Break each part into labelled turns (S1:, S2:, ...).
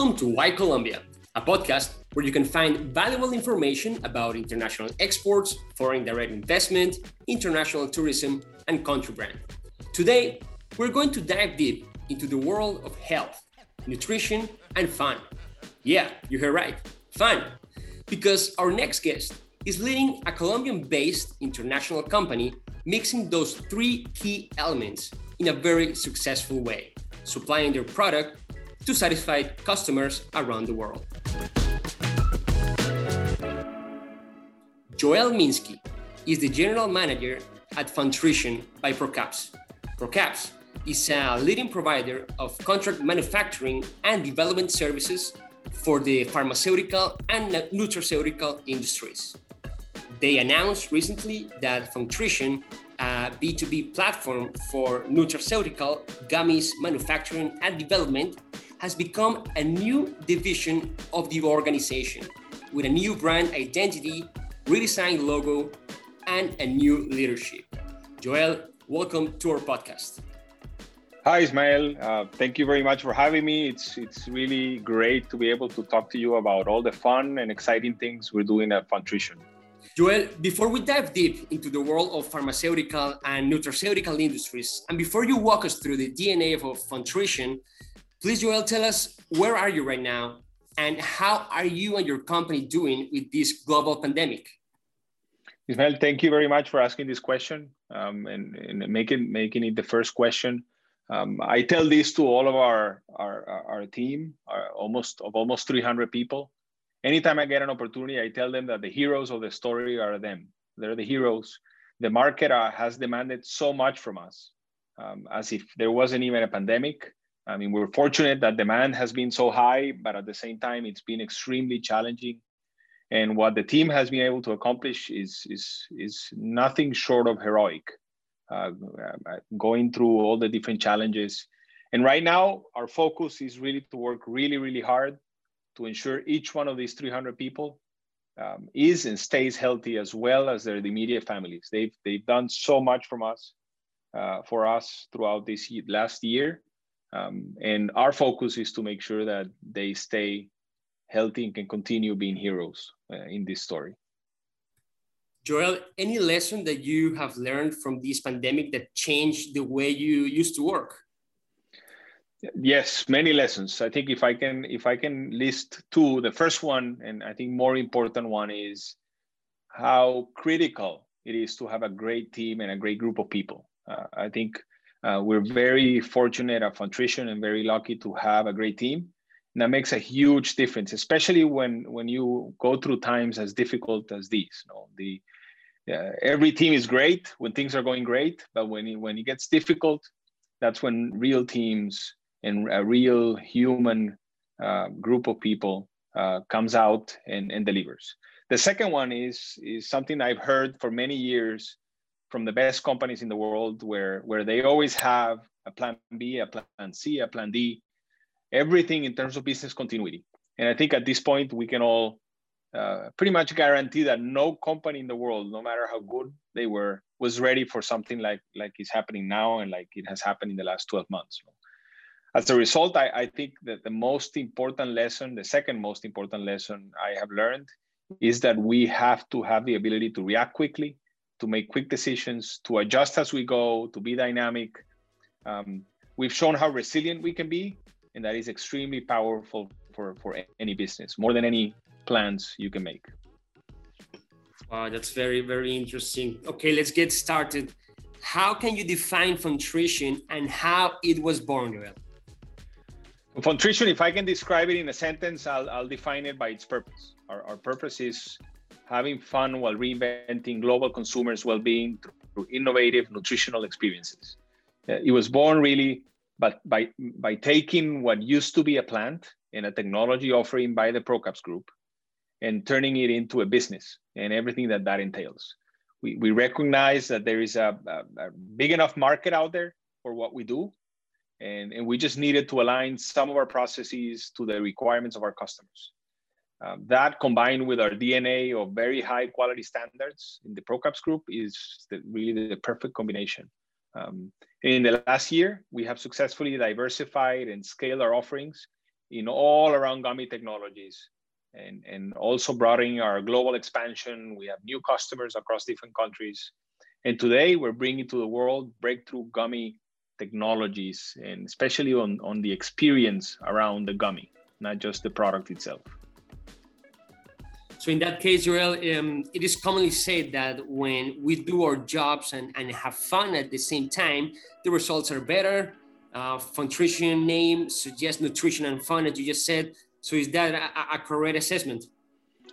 S1: Welcome to Why Colombia, a podcast where you can find valuable information about international exports, foreign direct investment, international tourism, and country brand. Today, we're going to dive deep into the world of health, nutrition, and fun. Yeah, you heard right, fun. Because our next guest is leading a Colombian based international company mixing those three key elements in a very successful way, supplying their product to satisfy customers around the world. Joel Minsky is the general manager at Funtrition by Procaps. Procaps is a leading provider of contract manufacturing and development services for the pharmaceutical and nutraceutical industries. They announced recently that Funtrition a B2B platform for nutraceutical gummies manufacturing and development, has become a new division of the organization with a new brand identity, redesigned logo, and a new leadership. Joel, welcome to our podcast.
S2: Hi, Ismael. Uh, thank you very much for having me. It's it's really great to be able to talk to you about all the fun and exciting things we're doing at Funtrition.
S1: Joel, before we dive deep into the world of pharmaceutical and nutraceutical industries, and before you walk us through the DNA of Funtrition, please, Joel, tell us where are you right now and how are you and your company doing with this global pandemic?
S2: Ismael, thank you very much for asking this question um, and, and making, making it the first question. Um, I tell this to all of our, our, our team, our almost of almost 300 people anytime I get an opportunity, I tell them that the heroes of the story are them. They're the heroes. The market uh, has demanded so much from us, um, as if there wasn't even a pandemic. I mean, we're fortunate that demand has been so high, but at the same time, it's been extremely challenging. And what the team has been able to accomplish is is is nothing short of heroic. Uh, uh going through all the different challenges, and right now, our focus is really to work really, really hard to ensure each one of these 300 people um, is and stays healthy as well as their immediate families. They've, they've done so much from us, uh, for us throughout this last year. Um, and our focus is to make sure that they stay healthy and can continue being heroes uh, in this story.
S1: Joel, any lesson that you have learned from this pandemic that changed the way you used to work?
S2: Yes, many lessons. I think if I can if I can list two, the first one, and I think more important one is how critical it is to have a great team and a great group of people. Uh, I think uh, we're very fortunate at Funtrition and very lucky to have a great team. And that makes a huge difference, especially when when you go through times as difficult as these. You know, the uh, every team is great when things are going great, but when it, when it gets difficult, that's when real teams and a real human uh, group of people uh, comes out and, and delivers. The second one is, is something I've heard for many years from the best companies in the world where, where they always have a plan B, a plan C, a plan D, everything in terms of business continuity. And I think at this point, we can all uh, pretty much guarantee that no company in the world, no matter how good they were, was ready for something like, like is happening now and like it has happened in the last 12 months as a result, I, I think that the most important lesson, the second most important lesson I have learned is that we have to have the ability to react quickly, to make quick decisions, to adjust as we go, to be dynamic. Um, we've shown how resilient we can be, and that is extremely powerful for, for any business, more than any plans you can make.
S1: Wow, that's very, very interesting. Okay, let's get started. How can you define Funtrition and how it was born, Joel?
S2: Funtrition, if I can describe it in a sentence, I'll, I'll define it by its purpose. Our, our purpose is having fun while reinventing global consumers' well-being through innovative nutritional experiences. Uh, it was born really but by, by taking what used to be a plant and a technology offering by the Procaps group and turning it into a business and everything that that entails. We, we recognize that there is a, a, a big enough market out there for what we do and, and we just needed to align some of our processes to the requirements of our customers. Um, that combined with our DNA of very high quality standards in the ProCaps group is the, really the perfect combination. Um, in the last year, we have successfully diversified and scaled our offerings in all around gummy technologies and, and also broadening our global expansion. We have new customers across different countries. And today we're bringing to the world breakthrough gummy technologies and especially on, on the experience around the gummy, not just the product itself.
S1: So in that case, Joel, um, it is commonly said that when we do our jobs and, and have fun at the same time, the results are better. Uh, Funtrition name suggests nutrition and fun, as you just said. So is that a, a correct assessment?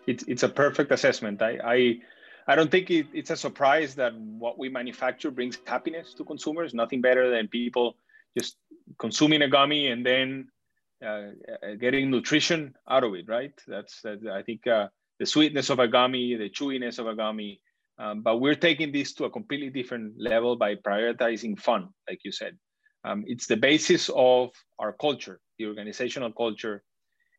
S2: It's, it's a perfect assessment. I, I, I don't think it, it's a surprise that what we manufacture brings happiness to consumers. Nothing better than people just consuming a gummy and then uh, getting nutrition out of it, right? That's, that, I think uh, the sweetness of a gummy, the chewiness of a gummy. Um, but we're taking this to a completely different level by prioritizing fun, like you said. Um, it's the basis of our culture, the organizational culture,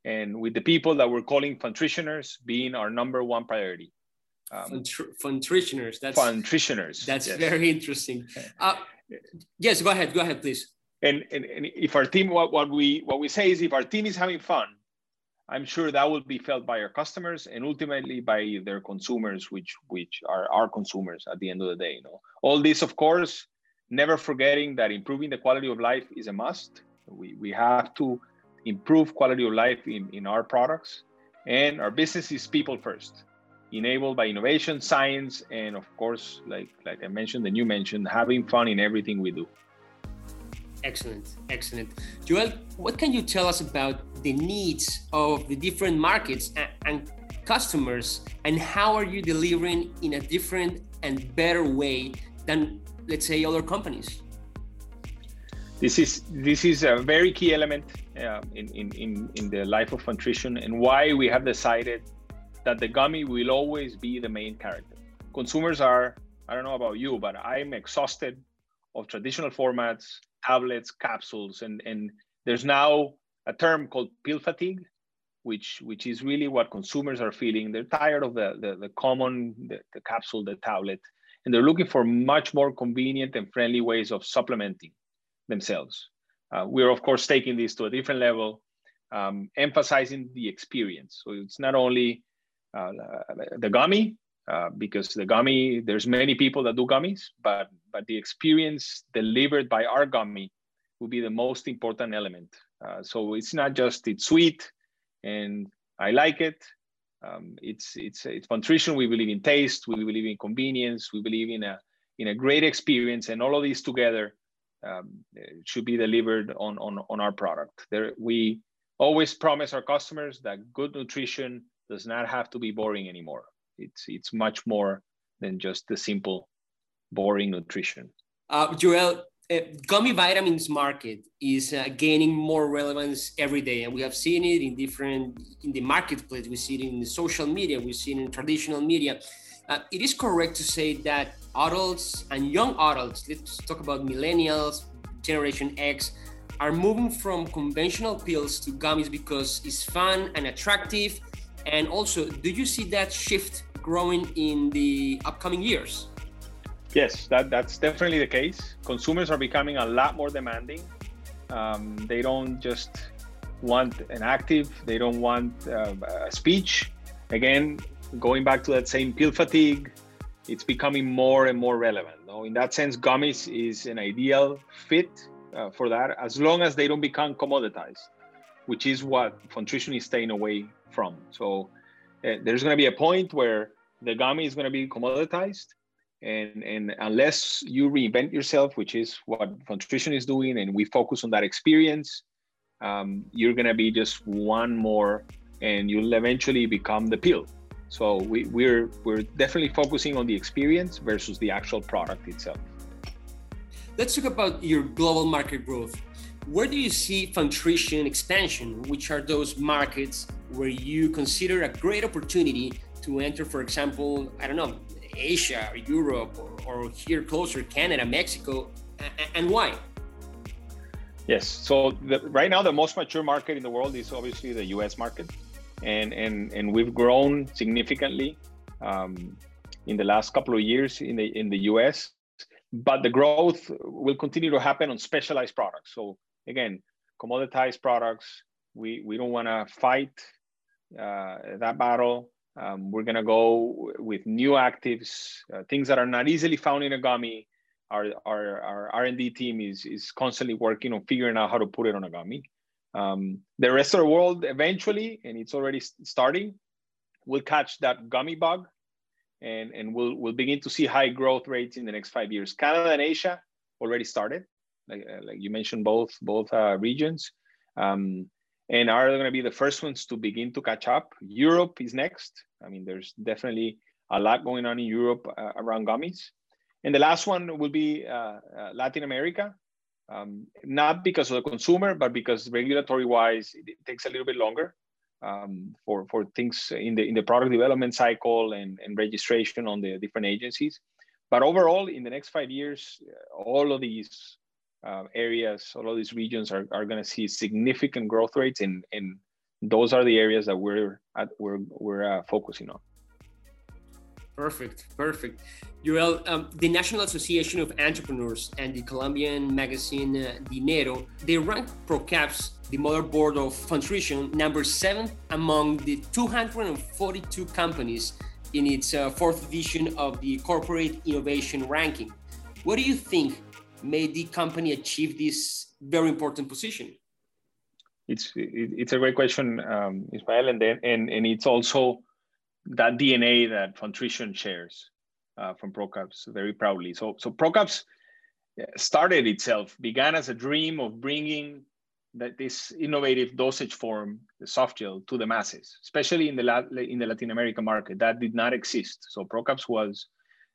S2: and with the people that we're calling funtritioners being our number one priority.
S1: Um, funtritioners. That's
S2: funtritioners.
S1: That's yes. very interesting. Uh, yes, go ahead. Go ahead, please.
S2: And, and, and if our team, what, what we what we say is, if our team is having fun, I'm sure that will be felt by our customers and ultimately by their consumers, which which are our consumers at the end of the day. You know, all this, of course, never forgetting that improving the quality of life is a must. We we have to improve quality of life in, in our products, and our business is people first, enabled by innovation, science, and of course, like like I mentioned and you mentioned, having fun in everything we do.
S1: Excellent, excellent. Joel, what can you tell us about the needs of the different markets and, and customers, and how are you delivering in a different and better way than, let's say, other companies?
S2: This is this is a very key element uh, in, in, in, in the life of Funtrition and why we have decided that the gummy will always be the main character. Consumers are, I don't know about you, but I'm exhausted of traditional formats tablets, capsules, and and there's now a term called pill fatigue, which which is really what consumers are feeling. They're tired of the the, the common the, the capsule, the tablet, and they're looking for much more convenient and friendly ways of supplementing themselves. Uh, we're of course taking this to a different level, um, emphasizing the experience. So it's not only uh, the gummy, uh, because the gummy, there's many people that do gummies, but but the experience delivered by our gummy will be the most important element. Uh, so it's not just it's sweet, and I like it. Um, it's it's it's nutrition. We believe in taste. We believe in convenience. We believe in a in a great experience, and all of these together um, should be delivered on on on our product. There we always promise our customers that good nutrition does not have to be boring anymore. It's it's much more than just the simple, boring nutrition.
S1: Uh, Joel, uh, gummy vitamins market is uh, gaining more relevance every day, and we have seen it in different in the marketplace. We see it in social media. We see it in traditional media. Uh, it is correct to say that adults and young adults, let's talk about millennials, Generation X, are moving from conventional pills to gummies because it's fun and attractive. And also, do you see that shift growing in the upcoming years?
S2: Yes, that, that's definitely the case. Consumers are becoming a lot more demanding. Um, they don't just want an active, they don't want uh, a speech. Again, going back to that same pill fatigue, it's becoming more and more relevant. No? In that sense, gummies is an ideal fit uh, for that as long as they don't become commoditized, which is what Funtrition is staying away from. So uh, there's going to be a point where the gummy is going to be commoditized and and unless you reinvent yourself which is what Funtrition is doing and we focus on that experience um, you're going to be just one more and you'll eventually become the pill. So we, we're we're definitely focusing on the experience versus the actual product itself.
S1: Let's talk about your global market growth where do you see Funtrition expansion which are those markets where you consider a great opportunity to enter, for example, I don't know, Asia or Europe or, or here closer, Canada, Mexico, and why?
S2: Yes. So the, right now, the most mature market in the world is obviously the U.S. market, and and and we've grown significantly um, in the last couple of years in the in the U.S. But the growth will continue to happen on specialized products. So again, commoditized products, We we don't want to fight uh, that battle. Um, we're gonna go with new actives, uh, things that are not easily found in a gummy. Our our our R and D team is is constantly working on figuring out how to put it on a gummy. Um, the rest of the world eventually, and it's already starting, will catch that gummy bug, and and we'll we'll begin to see high growth rates in the next five years. Canada and Asia already started, like uh, like you mentioned, both both uh, regions. Um, and are going to be the first ones to begin to catch up. Europe is next. I mean, there's definitely a lot going on in Europe uh, around gummies. And the last one will be uh, uh, Latin America, um, not because of the consumer, but because regulatory wise, it takes a little bit longer um, for, for things in the, in the product development cycle and, and registration on the different agencies. But overall, in the next five years, all of these uh, areas, all of these regions are, are going to see significant growth rates, and, and those are the areas that we're at, we're we're uh, focusing on.
S1: Perfect, perfect. Joel, um, the National Association of Entrepreneurs and the Colombian magazine uh, Dinero, they rank ProCaps, the motherboard of Funtrition, number seven among the 242 companies in its uh, fourth edition of the Corporate Innovation Ranking. What do you think made the company achieve this very important position?
S2: It's it's a great question, um, Ismael, and then and and it's also that DNA that Funtrition shares uh, from Procaps very proudly. So so Procaps uh, started itself began as a dream of bringing that this innovative dosage form, the soft gel, to the masses, especially in the in the Latin American market that did not exist. So Procaps was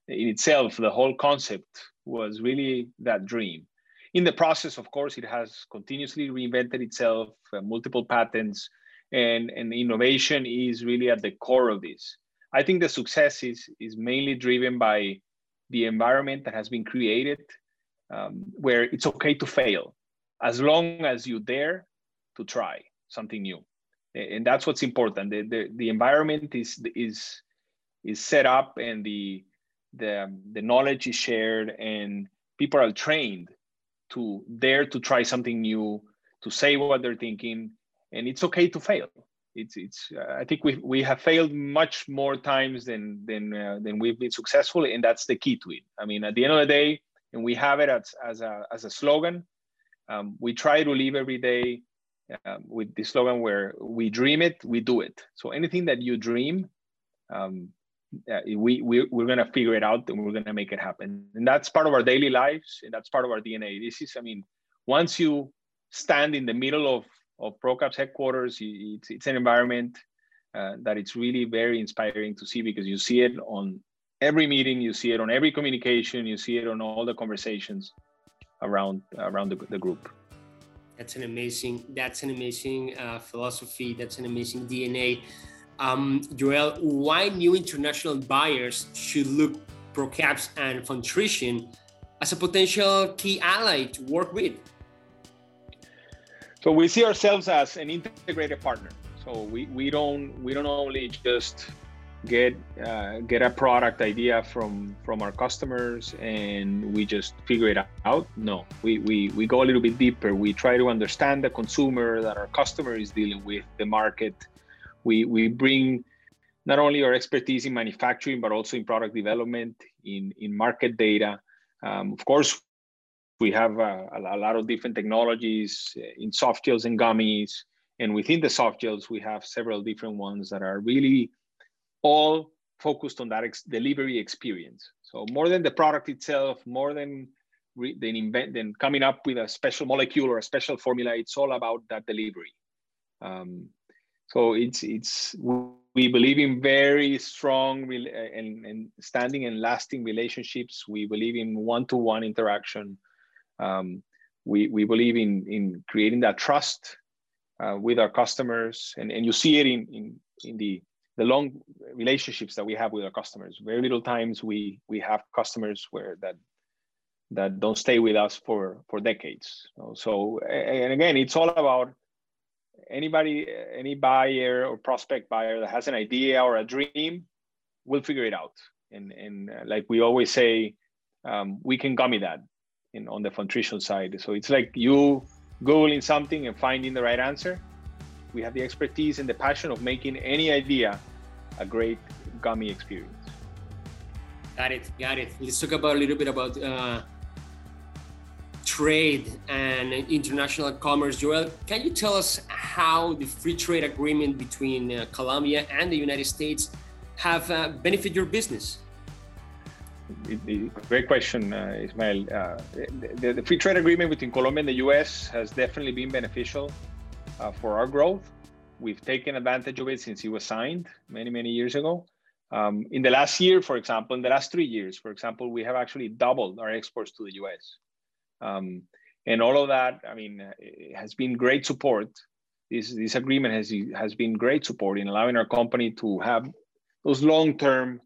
S2: in itself the whole concept was really that dream. In the process, of course, it has continuously reinvented itself, uh, multiple patents, and, and innovation is really at the core of this. I think the success is, is mainly driven by the environment that has been created um, where it's okay to fail as long as you dare to try something new. And that's what's important. The, the, the environment is, is, is set up and the, the, the knowledge is shared and people are trained to dare to try something new to say what they're thinking and it's okay to fail. It's it's uh, i think we we have failed much more times than than uh, than we've been successful and that's the key to it. I mean at the end of the day and we have it as as a as a slogan um, we try to live every day um, with the slogan where we dream it we do it. So anything that you dream um, uh, we, we we're gonna figure it out and we're gonna make it happen. And that's part of our daily lives and that's part of our dna this is i mean once you stand in the middle of of procaps headquarters it's, it's an environment uh, that it's really very inspiring to see because you see it on every meeting you see it on every communication you see it on all the conversations around around the, the group.
S1: That's an amazing that's an amazing uh, philosophy. That's an amazing dna um, Joel, why new international buyers should look ProCaps and Funtrition as a potential key ally to work with?
S2: So we see ourselves as an integrated partner. So we, we don't we don't only just get uh, get a product idea from from our customers and we just figure it out. No, we, we we go a little bit deeper. We try to understand the consumer that our customer is dealing with, the market, we, we bring not only our expertise in manufacturing, but also in product development, in, in market data. Um, of course, we have a, a, lot of different technologies in soft gels and gummies. And within the soft gels, we have several different ones that are really all focused on that ex- delivery experience. So more than the product itself, more than re- than invent than coming up with a special molecule or a special formula, it's all about that delivery. Um, so it's it's we believe in very strong and, and standing and lasting relationships. We believe in one-to-one interaction. Um, we we believe in in creating that trust uh, with our customers, and and you see it in in in the the long relationships that we have with our customers. Very little times we we have customers where that that don't stay with us for for decades. So and again, it's all about anybody, any buyer or prospect buyer that has an idea or a dream, will figure it out. And, and uh, like we always say, um, we can gummy that in, on the Funtrition side. So it's like you Googling something and finding the right answer. we have the expertise and the passion of making any idea a great gummy experience.
S1: Got it, got it. Let's talk about a little bit about uh, trade and international commerce. Joel, can you tell us how the free trade agreement between uh, Colombia and the United States have uh, benefited your business?
S2: Great question, uh, Ismael. Uh, the, the, free trade agreement between Colombia and the US has definitely been beneficial uh, for our growth. We've taken advantage of it since it was signed many, many years ago. Um, in the last year, for example, in the last three years, for example, we have actually doubled our exports to the US. Um, and all of that, I mean, has been great support. This, this agreement has, has been great support in allowing our company to have those long-term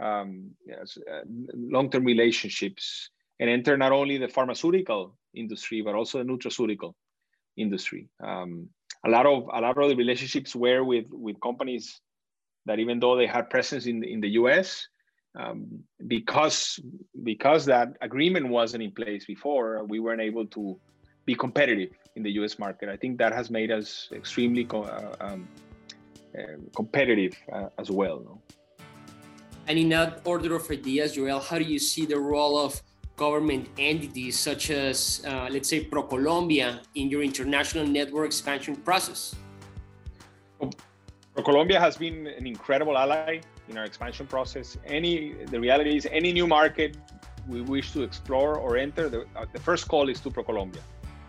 S2: um, yes, uh, long-term relationships and enter not only the pharmaceutical industry but also the nutraceutical industry. Um, a lot of a lot of the relationships were with with companies that even though they had presence in in the U.S. Um, because because that agreement wasn't in place before, we weren't able to be competitive in the U.S. market. I think that has made us extremely co- uh, um, uh, competitive uh, as well. No?
S1: And in that order of ideas, Joel, how do you see the role of government entities such as, uh, let's say, ProColombia in your international network expansion process?
S2: ProColombia has been an incredible ally in our expansion process. Any, the reality is, any new market we wish to explore or enter, the, uh, the first call is to ProColombia.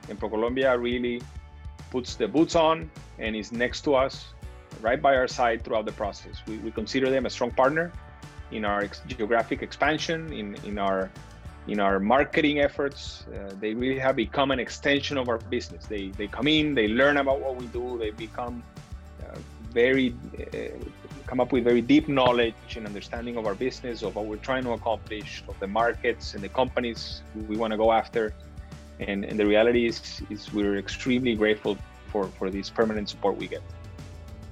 S2: And ProColombia really puts the boots on and is next to us, right by our side throughout the process. We, we consider them a strong partner in our ex- geographic expansion, in, in our in our marketing efforts. Uh, they really have become an extension of our business. They they come in, they learn about what we do, they become uh, very uh, come up with very deep knowledge and understanding of our business, of what we're trying to accomplish, of the markets and the companies we want to go after. And, and the reality is, is we're extremely grateful for, for this permanent support we get.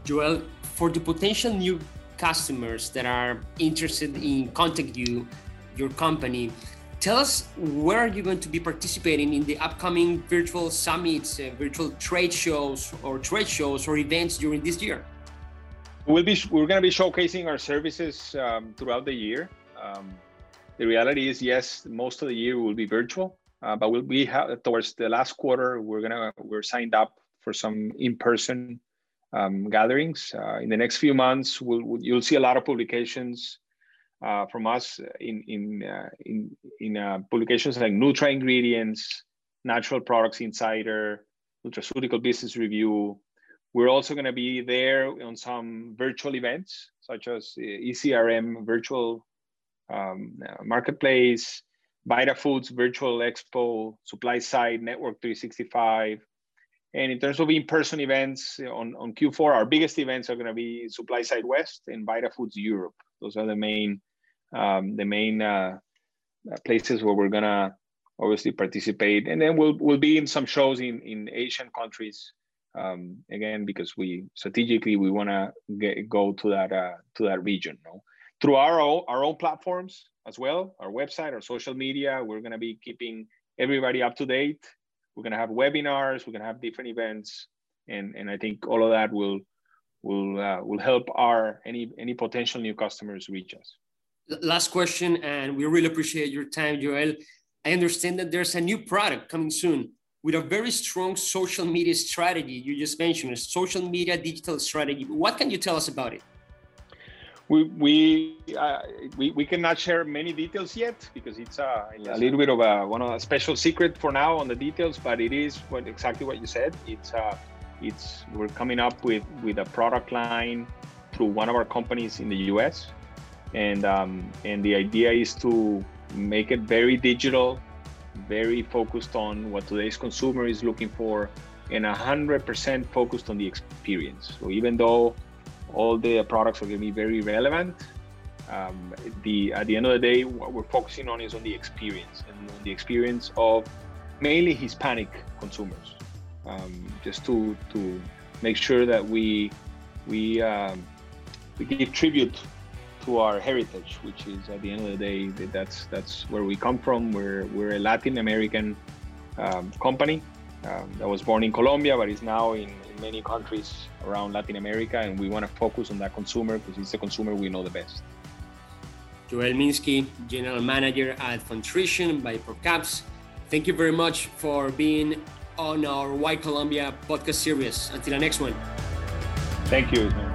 S1: Joel, for the potential new customers that are interested in contact you, your company, tell us where are you going to be participating in the upcoming virtual summits, uh, virtual trade shows, or trade shows or events during this year?
S2: We'll be we're going to be showcasing our services um, throughout the year. Um, the reality is, yes, most of the year will be virtual, uh, but we'll be have, towards the last quarter. We're gonna we're signed up for some in-person um, gatherings. Uh, in the next few months, we'll, we'll, you'll see a lot of publications uh, from us in in uh, in, in uh, publications like Nutra Ingredients, Natural Products Insider, Nutraceutical Business Review. We're also going to be there on some virtual events such as ECRM Virtual um, Marketplace, Vita Foods Virtual Expo, Supply Side Network 365, and in terms of in-person events on, on Q4, our biggest events are going to be Supply Side West and Vita Foods Europe. Those are the main um, the main uh, places where we're gonna obviously participate, and then we'll we'll be in some shows in in Asian countries um, again because we strategically we want to get go to that uh, to that region. No? Through our own, our own platforms as well, our website, our social media, we're gonna be keeping everybody up to date we're to have webinars we're to have different events and and i think all of that will will uh, will help our any any potential new customers reach us
S1: last question and we really appreciate your time joel i understand that there's a new product coming soon with a very strong social media strategy you just mentioned a social media digital strategy what can you tell us about it
S2: we we, uh, we we cannot share many details yet because it's a, a little bit of a one of a special secret for now on the details. But it is what exactly what you said. It's uh, it's we're coming up with with a product line through one of our companies in the U.S. and um, and the idea is to make it very digital, very focused on what today's consumer is looking for, and hundred percent focused on the experience. So even though all the products are going to be very relevant. Um, the at the end of the day, what we're focusing on is on the experience and on the experience of mainly Hispanic consumers, um, just to to make sure that we we um, we give tribute to our heritage, which is at the end of the day that's that's where we come from. We're we're a Latin American um, company um, that was born in Colombia, but is now in, in many countries around Latin America, and we want to focus on that consumer because it's the consumer we know the best.
S1: Joel Minsky, General Manager at Funtrition by ProCaps. Thank you very much for being on our Why Colombia podcast series. Until the next one.
S2: Thank you.